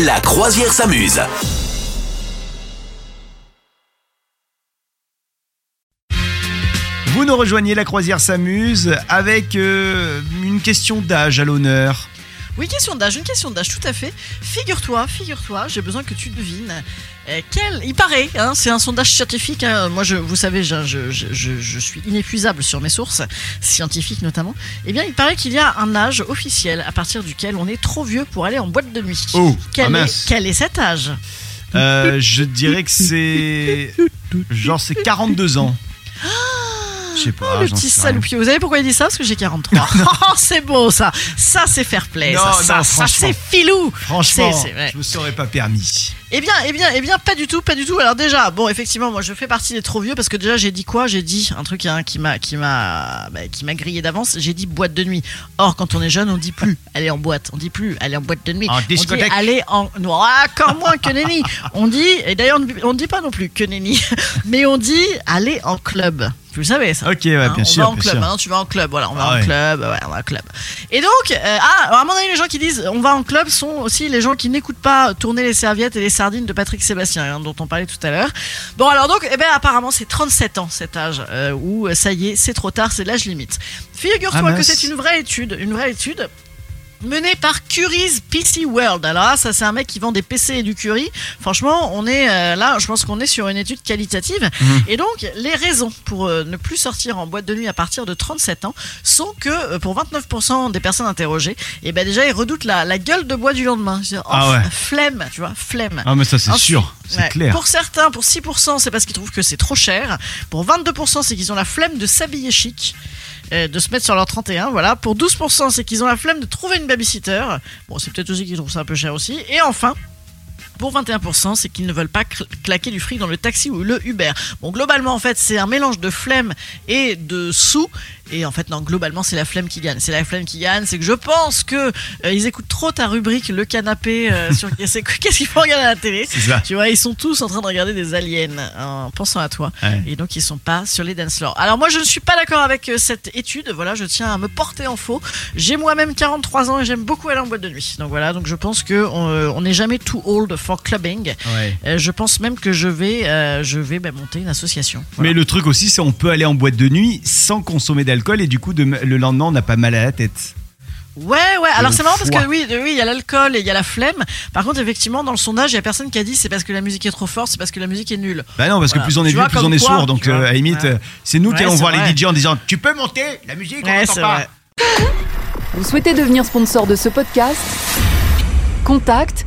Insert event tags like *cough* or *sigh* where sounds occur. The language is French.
La croisière s'amuse. Vous nous rejoignez, la croisière s'amuse avec euh, une question d'âge à l'honneur. Oui, question d'âge, une question d'âge, tout à fait. Figure-toi, figure-toi, j'ai besoin que tu devines euh, quel. Il paraît, hein, c'est un sondage scientifique. hein, moi, je, vous savez, je, je- je- je- je suis inépuisable sur mes sources, scientifiques notamment. Eh bien, il paraît qu'il y a un âge officiel à partir duquel on est trop vieux pour aller en boîte de nuit. Oh, quel, ah est, quel est cet âge? Euh, je dirais que c'est. Genre, c'est 42 ans. Je sais pas. Oh, Le petit salopier. Vous savez pourquoi il dit ça? Parce que j'ai 43. *laughs* Oh, c'est beau ça. Ça, c'est fair play. Non, ça, non, ça, c'est filou. Franchement, C'est- c'est vrai. je me serais pas permis. Eh bien, eh bien, eh bien, pas du tout, pas du tout. Alors déjà, bon, effectivement, moi, je fais partie des trop vieux parce que déjà, j'ai dit quoi? J'ai dit un truc hein, qui m'a, qui m'a, bah, qui m'a grillé d'avance. J'ai dit boîte de nuit. Or, quand on est jeune, on dit plus aller en boîte. On dit plus aller en boîte de nuit. En on dit discothèque. aller en, non, encore moins que nenni. On dit, et d'ailleurs, on ne- on dit pas non plus que nenni, *laughs* mais on dit aller en club. Vous le savez ça Ok, ouais, Hein, bien on sûr. va en bien club, maintenant tu vas en club, voilà, on va Ah en ouais. club, ouais, on va en club. Et donc, euh, ah, à mon avis, les gens qui disent on va en club sont aussi les gens qui n'écoutent pas tourner les serviettes et les de Patrick Sébastien, hein, dont on parlait tout à l'heure. Bon, alors donc, eh ben, apparemment, c'est 37 ans cet âge euh, où euh, ça y est, c'est trop tard, c'est l'âge limite. Figure-toi Ah, que c'est une vraie étude, une vraie étude. Menée par Curry's PC World. Alors là, ça c'est un mec qui vend des PC et du curry. Franchement, on est euh, là, je pense qu'on est sur une étude qualitative. Mhm. Et donc, les raisons pour euh, ne plus sortir en boîte de nuit à partir de 37 ans sont que euh, pour 29% des personnes interrogées, et ben déjà ils redoutent la, la gueule de bois du lendemain. Ils disent, oh, Ah ouais. flemme, tu vois, flemme. Ah, mais ça, c'est sûr. C'est Ouais. clair. Pour certains, pour 6%, c'est parce qu'ils trouvent que c'est trop cher. Pour 22%, c'est qu'ils ont la flemme de s'habiller chic. Euh, De se mettre sur leur 31, voilà. Pour 12%, c'est qu'ils ont la flemme de trouver une babysitter. Bon, c'est peut-être aussi qu'ils trouvent ça un peu cher aussi. Et enfin, pour 21%, c'est qu'ils ne veulent pas cl- claquer du fric dans le taxi ou le Uber. Bon, globalement, en fait, c'est un mélange de flemme et de sous. Et en fait, non, globalement, c'est la flemme qui gagne. C'est la flemme qui gagne. C'est que je pense que euh, ils écoutent trop ta rubrique, le canapé, euh, *laughs* sur qu'est-ce qu'il faut regarder à la télé? Tu vois, ils sont tous en train de regarder des aliens en pensant à toi. Ouais. Et donc, ils sont pas sur les dance floors. Alors, moi, je ne suis pas d'accord avec euh, cette étude. Voilà, je tiens à me porter en faux. J'ai moi-même 43 ans et j'aime beaucoup aller en boîte de nuit. Donc, voilà, donc je pense que on euh, on n'est jamais too old for clubbing. Ouais. Euh, je pense même que je vais, euh, je vais bah, monter une association. Voilà. Mais le truc aussi, c'est on peut aller en boîte de nuit sans consommer d'alcool et du coup, de- le lendemain, on n'a pas mal à la tête. Ouais, ouais. Alors c'est marrant parce que oui, oui, il y a l'alcool et il y a la flemme. Par contre, effectivement, dans le sondage, il y a personne qui a dit c'est parce que la musique est trop forte, c'est parce que la musique est nulle. Bah non, parce Voilà. que plus on est vieux, plus on est sourd. Donc, euh, à la limite, Ouais. c'est nous qui allons voir vrai. les DJ en disant Tu peux monter la musique, on Ouais, n'entend c'est pas. vrai. Vous souhaitez devenir sponsor de ce podcast? Contact